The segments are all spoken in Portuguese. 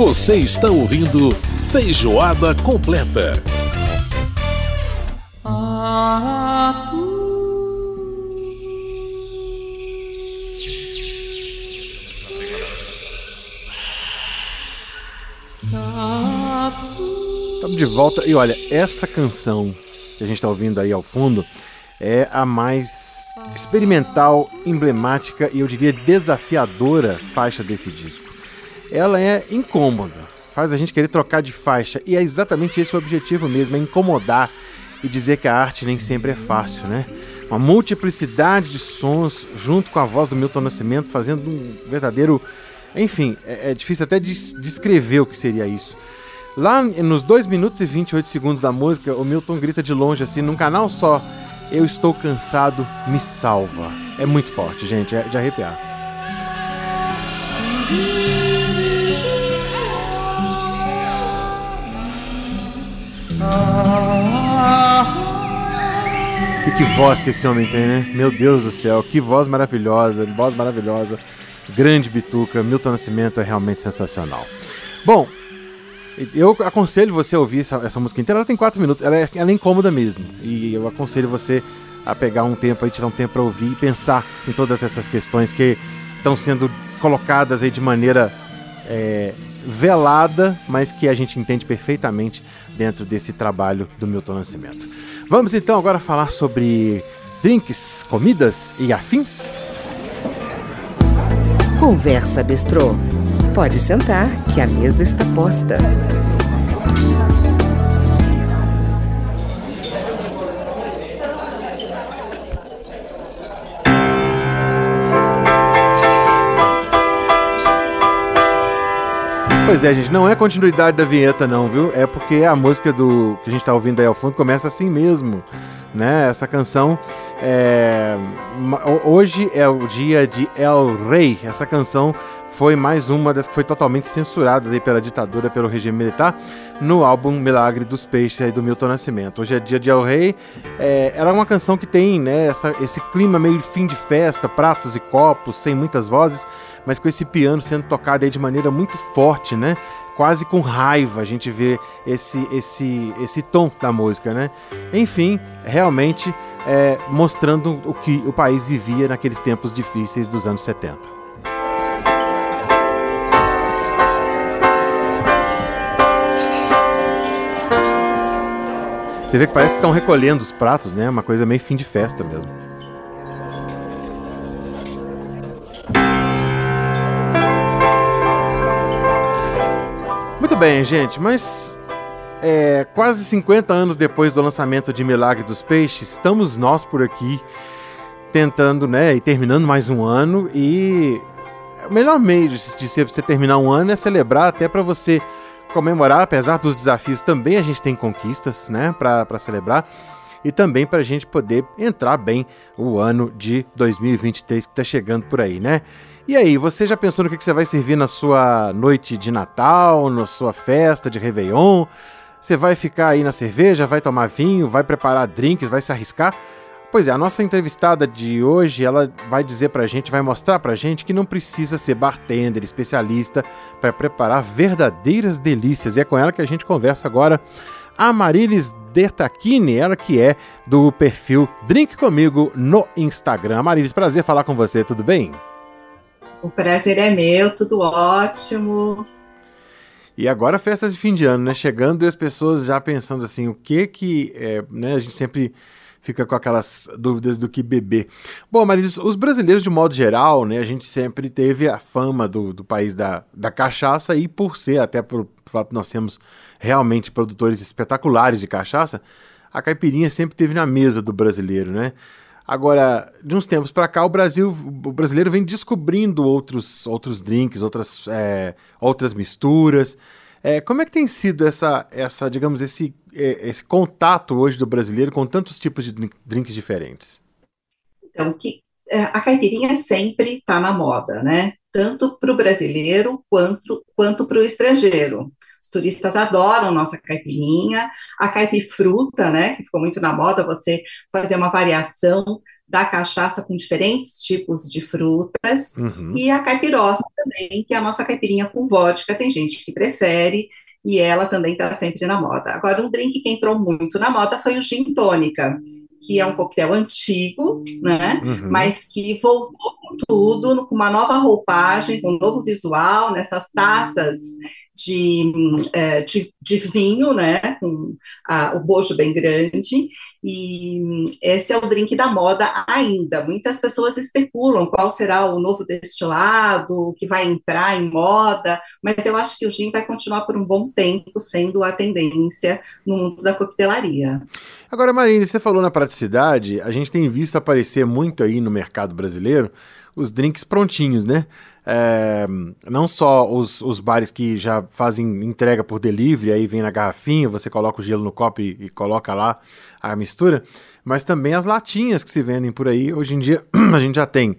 Você está ouvindo Feijoada Completa. Estamos de volta e olha, essa canção que a gente está ouvindo aí ao fundo é a mais experimental, emblemática e eu diria desafiadora faixa desse disco. Ela é incômoda, faz a gente querer trocar de faixa e é exatamente esse o objetivo mesmo, é incomodar e dizer que a arte nem sempre é fácil, né? Uma multiplicidade de sons junto com a voz do Milton Nascimento fazendo um verdadeiro. Enfim, é, é difícil até descrever o que seria isso. Lá nos 2 minutos e 28 segundos da música, o Milton grita de longe assim, num canal só eu estou cansado, me salva. É muito forte, gente, é de arrepiar. E que voz que esse homem tem, né? Meu Deus do céu, que voz maravilhosa, voz maravilhosa. Grande bituca, Milton Nascimento é realmente sensacional. Bom, eu aconselho você a ouvir essa, essa música inteira. Ela tem quatro minutos, ela é, ela é incômoda mesmo. E eu aconselho você a pegar um tempo aí, tirar um tempo para ouvir e pensar em todas essas questões que estão sendo colocadas aí de maneira é, velada, mas que a gente entende perfeitamente dentro desse trabalho do Milton Nascimento. Vamos então agora falar sobre drinks, comidas e afins? Conversa Bistrô. Pode sentar, que a mesa está posta. Pois é, gente, não é continuidade da vinheta, não, viu? É porque a música do que a gente está ouvindo aí ao fundo começa assim mesmo, né? Essa canção é... Hoje é o dia de El Rei. Essa canção foi mais uma das que foi totalmente censurada aí pela ditadura, pelo regime militar, no álbum Milagre dos Peixes aí do Milton Nascimento. Hoje é dia de El Rei. É... Ela é uma canção que tem né, essa, esse clima meio fim de festa, pratos e copos, sem muitas vozes, mas com esse piano sendo tocado aí de maneira muito forte, né? quase com raiva a gente vê esse, esse, esse tom da música, né? Enfim, realmente é, mostrando o que o país vivia naqueles tempos difíceis dos anos 70. Você vê que parece que estão recolhendo os pratos, né? Uma coisa meio fim de festa mesmo. Muito bem, gente, mas é, quase 50 anos depois do lançamento de Milagre dos Peixes, estamos nós por aqui tentando, né, e terminando mais um ano e o melhor meio de, de você terminar um ano é celebrar até para você comemorar, apesar dos desafios, também a gente tem conquistas, né, para celebrar e também para a gente poder entrar bem o ano de 2023 que está chegando por aí, né? E aí, você já pensou no que você vai servir na sua noite de Natal, na sua festa de Réveillon? Você vai ficar aí na cerveja, vai tomar vinho, vai preparar drinks, vai se arriscar? Pois é, a nossa entrevistada de hoje, ela vai dizer pra gente, vai mostrar pra gente que não precisa ser bartender, especialista para preparar verdadeiras delícias. E é com ela que a gente conversa agora. A Marilis Dertachini, ela que é do perfil Drink Comigo no Instagram. Marilis, prazer falar com você, tudo bem? O prazer é meu, tudo ótimo. E agora festas de fim de ano, né? Chegando e as pessoas já pensando assim, o que que, é, né? A gente sempre fica com aquelas dúvidas do que beber. Bom, Marilis, os brasileiros de modo geral, né? A gente sempre teve a fama do, do país da, da cachaça e por ser, até pelo fato de nós temos realmente produtores espetaculares de cachaça, a caipirinha sempre teve na mesa do brasileiro, né? Agora, de uns tempos para cá, o Brasil, o brasileiro vem descobrindo outros, outros drinks, outras, é, outras misturas. É, como é que tem sido essa, essa digamos, esse, é, esse contato hoje do brasileiro com tantos tipos de drinks diferentes? Então, que, é, a caipirinha sempre está na moda, né? Tanto para o brasileiro quanto, quanto para o estrangeiro. Os turistas adoram nossa caipirinha, a caipifruta, né, que ficou muito na moda, você fazer uma variação da cachaça com diferentes tipos de frutas, uhum. e a caipirosa também, que é a nossa caipirinha com vodka, tem gente que prefere, e ela também está sempre na moda. Agora, um drink que entrou muito na moda foi o gin tônica, que é um coquetel antigo, né? Uhum. Mas que voltou com tudo, com uma nova roupagem, com um novo visual, nessas taças de, é, de, de, vinho, né, com a, o bojo bem grande, e esse é o drink da moda ainda. Muitas pessoas especulam qual será o novo destilado que vai entrar em moda, mas eu acho que o gin vai continuar por um bom tempo sendo a tendência no mundo da coquetelaria. Agora, Marina, você falou na praticidade, a gente tem visto aparecer muito aí no mercado brasileiro os drinks prontinhos, né? É, não só os, os bares que já fazem entrega por delivery, aí vem na garrafinha, você coloca o gelo no copo e, e coloca lá a mistura, mas também as latinhas que se vendem por aí. Hoje em dia a gente já tem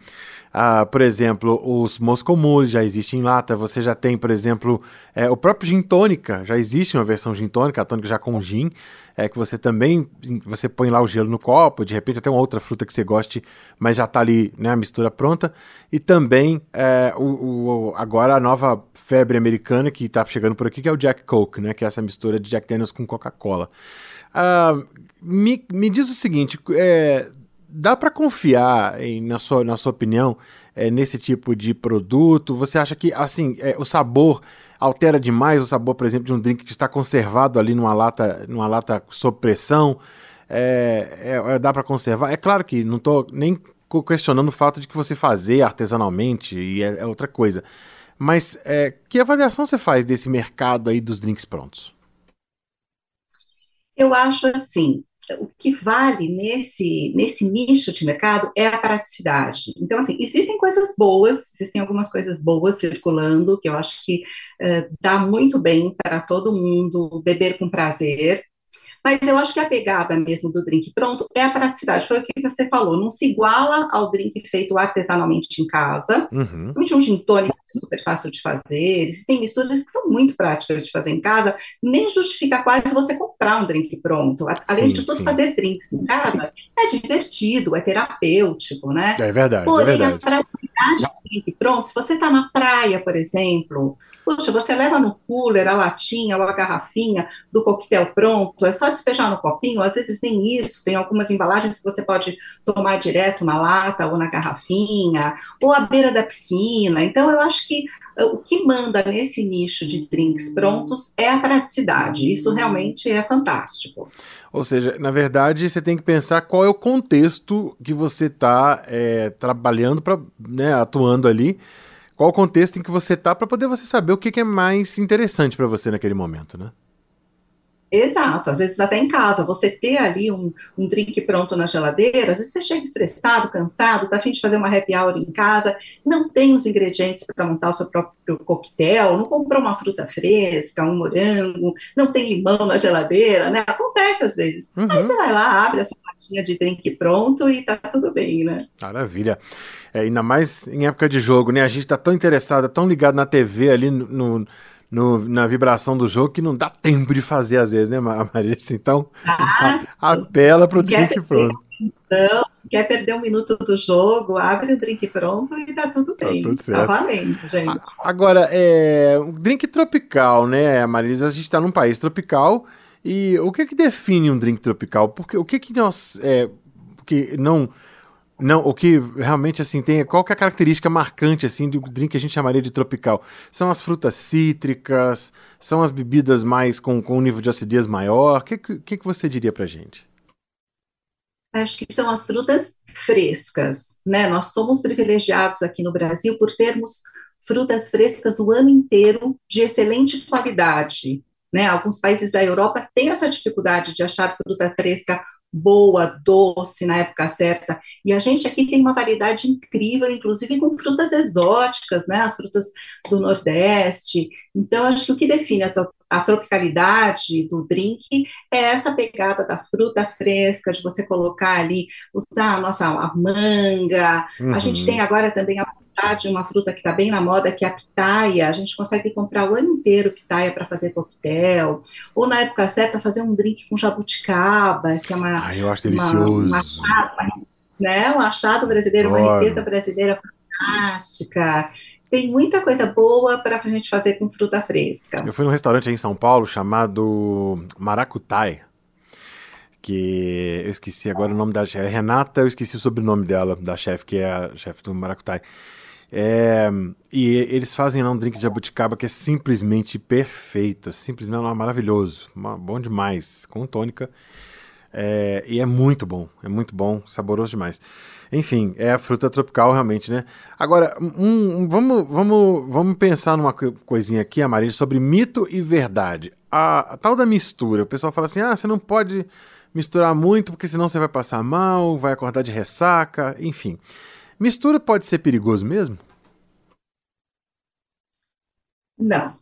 ah, por exemplo, os Moscow já existem em lata. Você já tem, por exemplo, é, o próprio gin tônica. Já existe uma versão gin tônica, a tônica já com gin. É que você também você põe lá o gelo no copo, de repente até uma outra fruta que você goste, mas já está ali né, a mistura pronta. E também é, o, o, agora a nova febre americana que está chegando por aqui, que é o Jack Coke, né, que é essa mistura de Jack Daniels com Coca-Cola. Ah, me, me diz o seguinte, é, dá para confiar, em, na, sua, na sua opinião, é, nesse tipo de produto? Você acha que, assim, é, o sabor altera demais o sabor, por exemplo, de um drink que está conservado ali numa lata, numa lata sob pressão? É, dá para conservar? É claro que não estou nem questionando o fato de que você fazer artesanalmente e é, é outra coisa. Mas que avaliação você faz desse mercado aí dos drinks prontos? Eu acho assim, o que vale nesse, nesse nicho de mercado é a praticidade. Então, assim, existem coisas boas, existem algumas coisas boas circulando, que eu acho que uh, dá muito bem para todo mundo beber com prazer, mas eu acho que a pegada mesmo do drink pronto é a praticidade. Foi o que você falou, não se iguala ao drink feito artesanalmente em casa. Uhum. Um gin tônico super fácil de fazer. Existem misturas que são muito práticas de fazer em casa. Nem justifica quase você comprar um drink pronto. Além sim, de tudo, sim. fazer drinks em casa é divertido, é terapêutico, né? É verdade. É Porém, é verdade. a praticidade do drink pronto, se você está na praia, por exemplo, Poxa, você leva no cooler a latinha ou a garrafinha do coquetel pronto, é só despejar no copinho, às vezes nem isso, tem algumas embalagens que você pode tomar direto na lata ou na garrafinha, ou à beira da piscina. Então, eu acho que eh, o que manda nesse nicho de drinks prontos é a praticidade. Isso realmente é fantástico. Ou seja, na verdade, você tem que pensar qual é o contexto que você está é, trabalhando, para né, atuando ali qual o contexto em que você tá para poder você saber o que, que é mais interessante para você naquele momento, né? Exato, às vezes até em casa, você ter ali um, um drink pronto na geladeira, às vezes você chega estressado, cansado, tá afim de fazer uma happy hour em casa, não tem os ingredientes para montar o seu próprio coquetel, não comprou uma fruta fresca, um morango, não tem limão na geladeira, né? Acontece às vezes. Uhum. Aí você vai lá, abre a sua latinha de drink pronto e tá tudo bem, né? Maravilha. É, ainda mais em época de jogo, né? A gente tá tão interessado, tão ligado na TV ali no, no no, na vibração do jogo que não dá tempo de fazer às vezes, né, Marisa? Então, ah, apela para o drink pronto. Então, quer perder um minuto do jogo, abre o drink pronto e tá tudo tá bem. Tá, tudo certo. tá valendo, gente. Agora, é, um drink tropical, né, Marisa? A gente está num país tropical e o que que define um drink tropical? Porque o que que nós... É, porque não não, o que realmente assim tem, qual que é a característica marcante assim do drink que a gente chamaria de tropical? São as frutas cítricas, são as bebidas mais com, com um nível de acidez maior? O que, que, que você diria pra gente? Acho que são as frutas frescas, né? Nós somos privilegiados aqui no Brasil por termos frutas frescas o ano inteiro de excelente qualidade. Né? Alguns países da Europa têm essa dificuldade de achar fruta fresca boa, doce na época certa. E a gente aqui tem uma variedade incrível, inclusive com frutas exóticas, né? As frutas do Nordeste. Então, acho que o que define a, a tropicalidade do drink é essa pegada da fruta fresca, de você colocar ali, usar a nossa a manga. Uhum. A gente tem agora também a de uma fruta que está bem na moda, que é a pitaia. A gente consegue comprar o ano inteiro pitaia para fazer coquetel. Ou na época certa, fazer um drink com jabuticaba, que é uma. Ai, eu acho delicioso. Uma, uma, né? Um achado brasileiro, uma Adoro. riqueza brasileira fantástica. Tem muita coisa boa para a gente fazer com fruta fresca. Eu fui num restaurante aí em São Paulo chamado Maracutai. Que eu esqueci agora o nome da chefe. Renata, eu esqueci o sobrenome dela, da chefe, que é a chefe do Maracutai. É, e eles fazem lá um drink de jabuticaba que é simplesmente perfeito, simplesmente maravilhoso, uma- bom demais, com tônica. É, e é muito bom, é muito bom, saboroso demais. Enfim, é a fruta tropical realmente, né? Agora, um- um- vamos, vamos, vamos pensar numa co- coisinha aqui, Amarília, sobre mito e verdade. A, a tal da mistura, o pessoal fala assim: ah, você não pode misturar muito porque senão você vai passar mal, vai acordar de ressaca, enfim. Mistura pode ser perigoso mesmo? Não,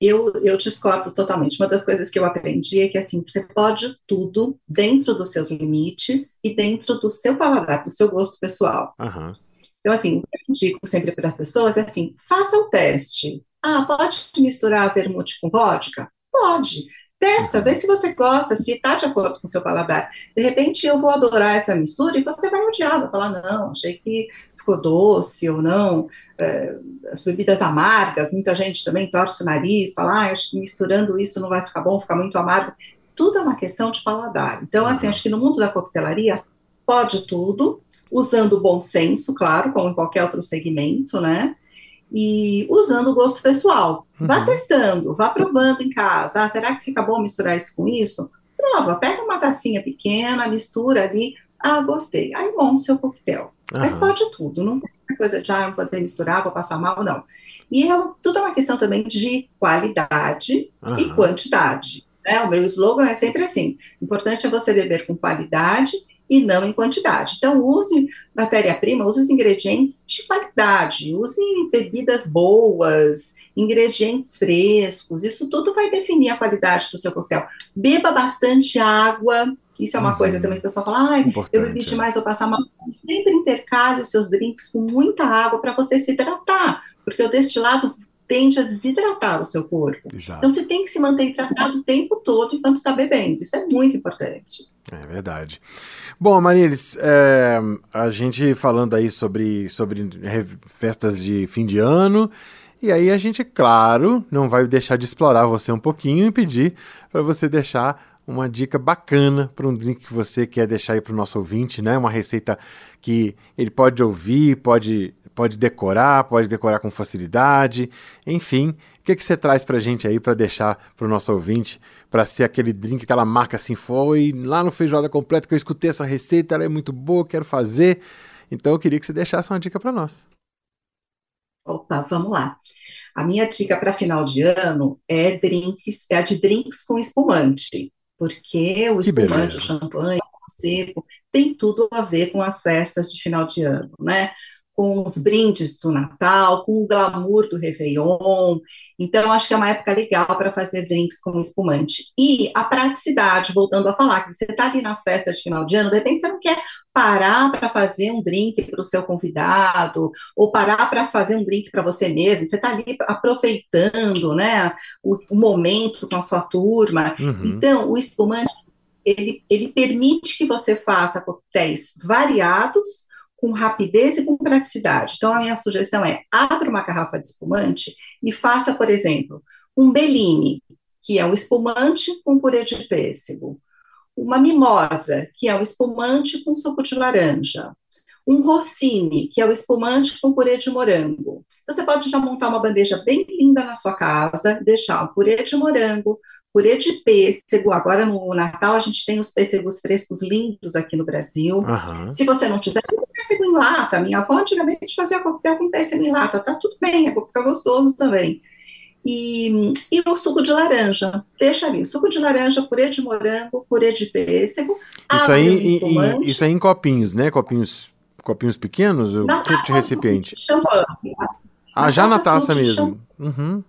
eu, eu discordo totalmente. Uma das coisas que eu aprendi é que assim, você pode tudo dentro dos seus limites e dentro do seu paladar, do seu gosto pessoal. Aham. Então, assim, o que eu indico sempre para as pessoas é assim, faça o teste. Ah, pode misturar vermute com vodka? Pode. Testa, vê se você gosta, se está de acordo com o seu paladar. De repente, eu vou adorar essa mistura e você vai odiar, vai falar, não, achei que ficou doce ou não. É, as bebidas amargas, muita gente também torce o nariz, fala, ah, acho que misturando isso não vai ficar bom, fica muito amargo. Tudo é uma questão de paladar. Então, assim, acho que no mundo da coquetelaria, pode tudo, usando o bom senso, claro, como em qualquer outro segmento, né? E usando o gosto pessoal. Vá Uhum. testando, vá provando em casa. Ah, será que fica bom misturar isso com isso? Prova, pega uma tacinha pequena, mistura ali. Ah, gostei. Aí monta o seu coquetel. Mas Aham. pode tudo, não tem essa coisa de ah, não poder misturar, vou passar mal, não. E é, tudo é uma questão também de qualidade e Aham. quantidade. Né? O meu slogan é sempre assim: o importante é você beber com qualidade e não em quantidade. Então, use matéria-prima, use os ingredientes de qualidade, use bebidas boas, ingredientes frescos, isso tudo vai definir a qualidade do seu coquetel. Beba bastante água, isso é uma Uhum. coisa também que o pessoal fala, eu bebi é. demais, vou passar mal. Sempre intercale os seus drinks com muita água para você se hidratar, porque o destilado tende a desidratar o seu corpo. Exato. Então você tem que se manter hidratado o tempo todo enquanto está bebendo. Isso é muito importante. É verdade. Bom, Marilis, é, a gente falando aí sobre, sobre re- festas de fim de ano, e aí a gente, claro, não vai deixar de explorar você um pouquinho e pedir para você deixar uma dica bacana para um drink que você quer deixar aí para o nosso ouvinte, né? Uma receita que ele pode ouvir, pode, pode decorar, pode decorar com facilidade, enfim. O que, que você traz para a gente aí para deixar para o nosso ouvinte, para ser aquele drink, aquela marca assim, foi lá no Feijoada Completa que eu escutei essa receita, ela é muito boa, quero fazer. Então eu queria que você deixasse uma dica para nós. Opa, vamos lá. A minha dica para final de ano é drinks, é a de drinks com espumante, porque o Que espumante, beleza. o champanhe, o seco, tem tudo a ver com as festas de final de ano, né? Com os brindes do Natal, com o glamour do Réveillon. Então, acho que é uma época legal para fazer drinks com espumante. E a praticidade, voltando a falar, que você está ali na festa de final de ano, de repente você não quer parar para fazer um drink para o seu convidado, ou parar para fazer um drink para você mesmo, você está ali aproveitando, né, o, o momento com a sua turma. Uhum. Então, o espumante, ele, ele permite que você faça coquetéis variados, com rapidez e com praticidade. Então, a minha sugestão é, abra uma garrafa de espumante e faça, por exemplo, um Bellini, que é um espumante com purê de pêssego, uma mimosa, que é um espumante com suco de laranja, um rossini, que é o espumante com purê de morango. Então, você pode já montar uma bandeja bem linda na sua casa, deixar um purê de morango, purê de pêssego. Agora, no Natal, a gente tem os pêssegos frescos lindos aqui no Brasil. Aham. Se você não tiver, pêssego em lata. Minha avó antigamente fazia coquetel com pêssego em lata. Tá tudo bem, é fica gostoso também. E, e o suco de laranja. Deixa ali. Suco de laranja, purê de morango, purê de pêssego. Isso aí, em- isso aí em copinhos, né? Copinhos, copinhos pequenos? O Na que tipo de taça recipiente? champanhe. Ah, já na taça taça de mesmo. Uhum.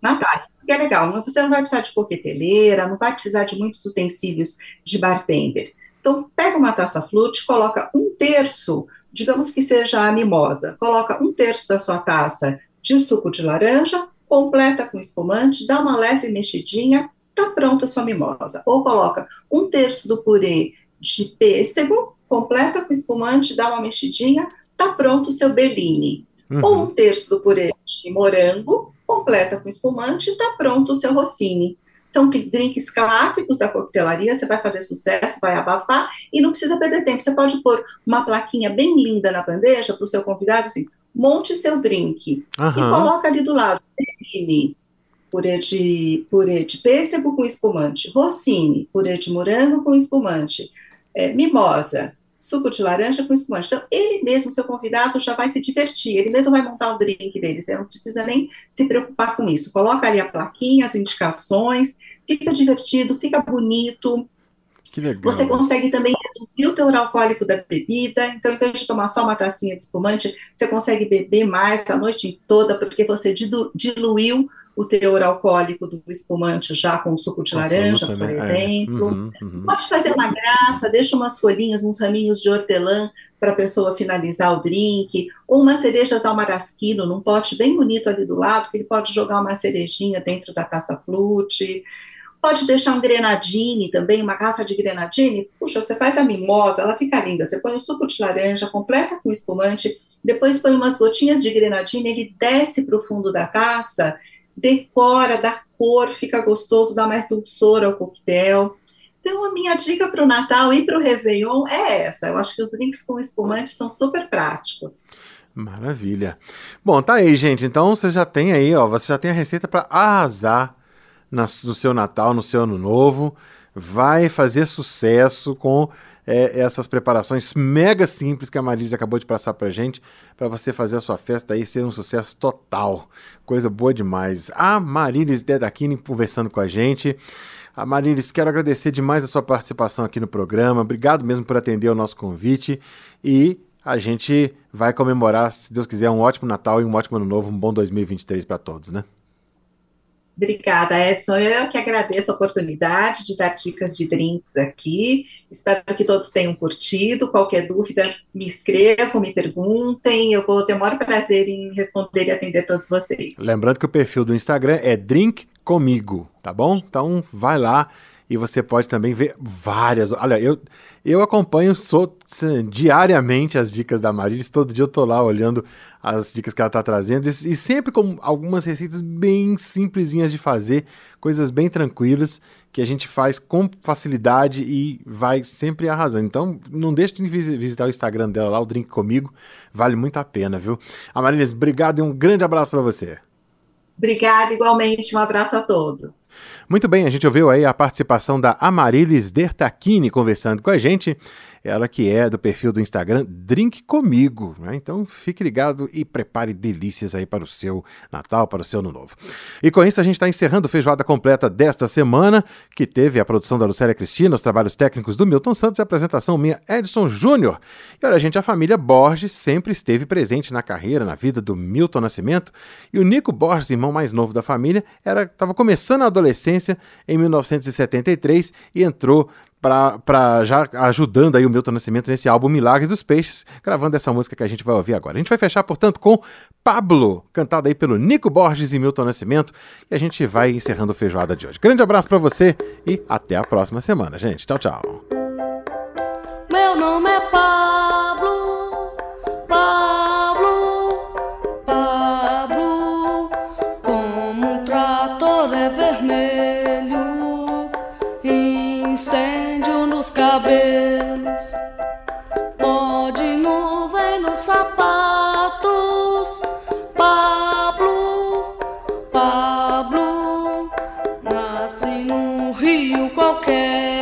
na taça. Isso que é legal. Você não vai precisar de coqueteleira, não vai precisar de muitos utensílios de bartender. Então, pega uma taça flute, coloca um terço, digamos que seja a mimosa, coloca um terço da sua taça de suco de laranja, completa com espumante, dá uma leve mexidinha, tá pronta a sua mimosa. Ou coloca um terço do purê de pêssego, completa com espumante, dá uma mexidinha, tá pronto o seu Bellini. Uhum. Ou um terço do purê de morango, completa com espumante, tá pronto o seu Rossini. São drinks clássicos da coquetelaria, você vai fazer sucesso, vai abafar e não precisa perder tempo. Você pode pôr uma plaquinha bem linda na bandeja para o seu convidado, assim, monte seu drink Uhum. e coloca ali do lado Bellini, purê de, purê de pêssego com espumante, Rossini, purê de morango com espumante, é, mimosa, suco de laranja com espumante. Então, ele mesmo, seu convidado, já vai se divertir, ele mesmo vai montar o drink dele, você não precisa nem se preocupar com isso. Coloca ali a plaquinha, as indicações, fica divertido, fica bonito, Que legal. você consegue também reduzir o teor alcoólico da bebida, então, em vez de tomar só uma tacinha de espumante, você consegue beber mais a noite toda, porque você dilu- diluiu o teor alcoólico do espumante já com suco de laranja, fruta, por né? É. exemplo. Uhum, uhum. Pode fazer uma graça, deixa umas folhinhas, uns raminhos de hortelã para a pessoa finalizar o drink, ou umas cerejas ao marasquino num pote bem bonito ali do lado, que ele pode jogar uma cerejinha dentro da taça flute. Pode deixar um grenadine também, uma garrafa de grenadine. Puxa, você faz a mimosa, ela fica linda. Você põe o suco de laranja, completa com espumante, depois põe umas gotinhas de grenadine, ele desce para o fundo da taça, decora, dá cor, fica gostoso, dá mais dulçor ao coquetel. Então, a minha dica para o Natal e para o Réveillon é essa. Eu acho que os drinks com espumante são super práticos. Maravilha. Bom, tá aí, gente. Então você já tem aí, ó, você já tem a receita para arrasar no seu Natal, no seu Ano Novo. Vai fazer sucesso com é, essas preparações mega simples que a Marisa acabou de passar pra gente, para você fazer a sua festa aí ser um sucesso total. Coisa boa demais. A Marilis Dedakini conversando com a gente. A Marilis, quero agradecer demais a sua participação aqui no programa. Obrigado mesmo por atender o nosso convite. E a gente vai comemorar, se Deus quiser, um ótimo Natal e um ótimo Ano Novo, um bom 2023 para todos, né? Obrigada, Edson. Eu que agradeço a oportunidade de dar dicas de drinks aqui. Espero que todos tenham curtido. Qualquer dúvida, me escrevam, me perguntem. Eu vou ter o maior prazer em responder e atender todos vocês. Lembrando que o perfil do Instagram é Drink Comigo, tá bom? Então vai lá e você pode também ver várias. Olha, eu, eu acompanho sou, diariamente as dicas da Marilis, todo dia eu tô lá olhando as dicas que ela tá trazendo e, e sempre com algumas receitas bem simplesinhas de fazer, coisas bem tranquilas que a gente faz com facilidade e vai sempre arrasando. Então, não deixe de vis- visitar o Instagram dela lá, o Drink Comigo, vale muito a pena, viu? A Marilis, obrigado e um grande abraço para você. Obrigada, igualmente. Um abraço a todos. Muito bem, a gente ouviu aí a participação da Amarilis Dertachini conversando com a gente. Ela que é do perfil do Instagram Drink Comigo. Né? Então fique ligado e prepare delícias aí para o seu Natal, para o seu Ano Novo. E com isso a gente está encerrando o Feijoada Completa desta semana, que teve a produção da Lucélia Cristina, os trabalhos técnicos do Milton Santos e a apresentação minha Edson Júnior. E olha, gente, a família Borges sempre esteve presente na carreira, na vida do Milton Nascimento. E o Nico Borges, irmão mais novo da família, estava começando a adolescência em 1973 e entrou para já ajudando aí o Milton Nascimento nesse álbum Milagre dos Peixes, gravando essa música que a gente vai ouvir agora. A gente vai fechar, portanto, com Pablo, cantado aí pelo Nico Borges e Milton Nascimento, e a gente vai encerrando o feijoada de hoje. Grande abraço para você e até a próxima semana, gente. Tchau, tchau. Incêndio nos cabelos, pó de nuvem nos sapatos. Pablo, Pablo, nasci num rio qualquer.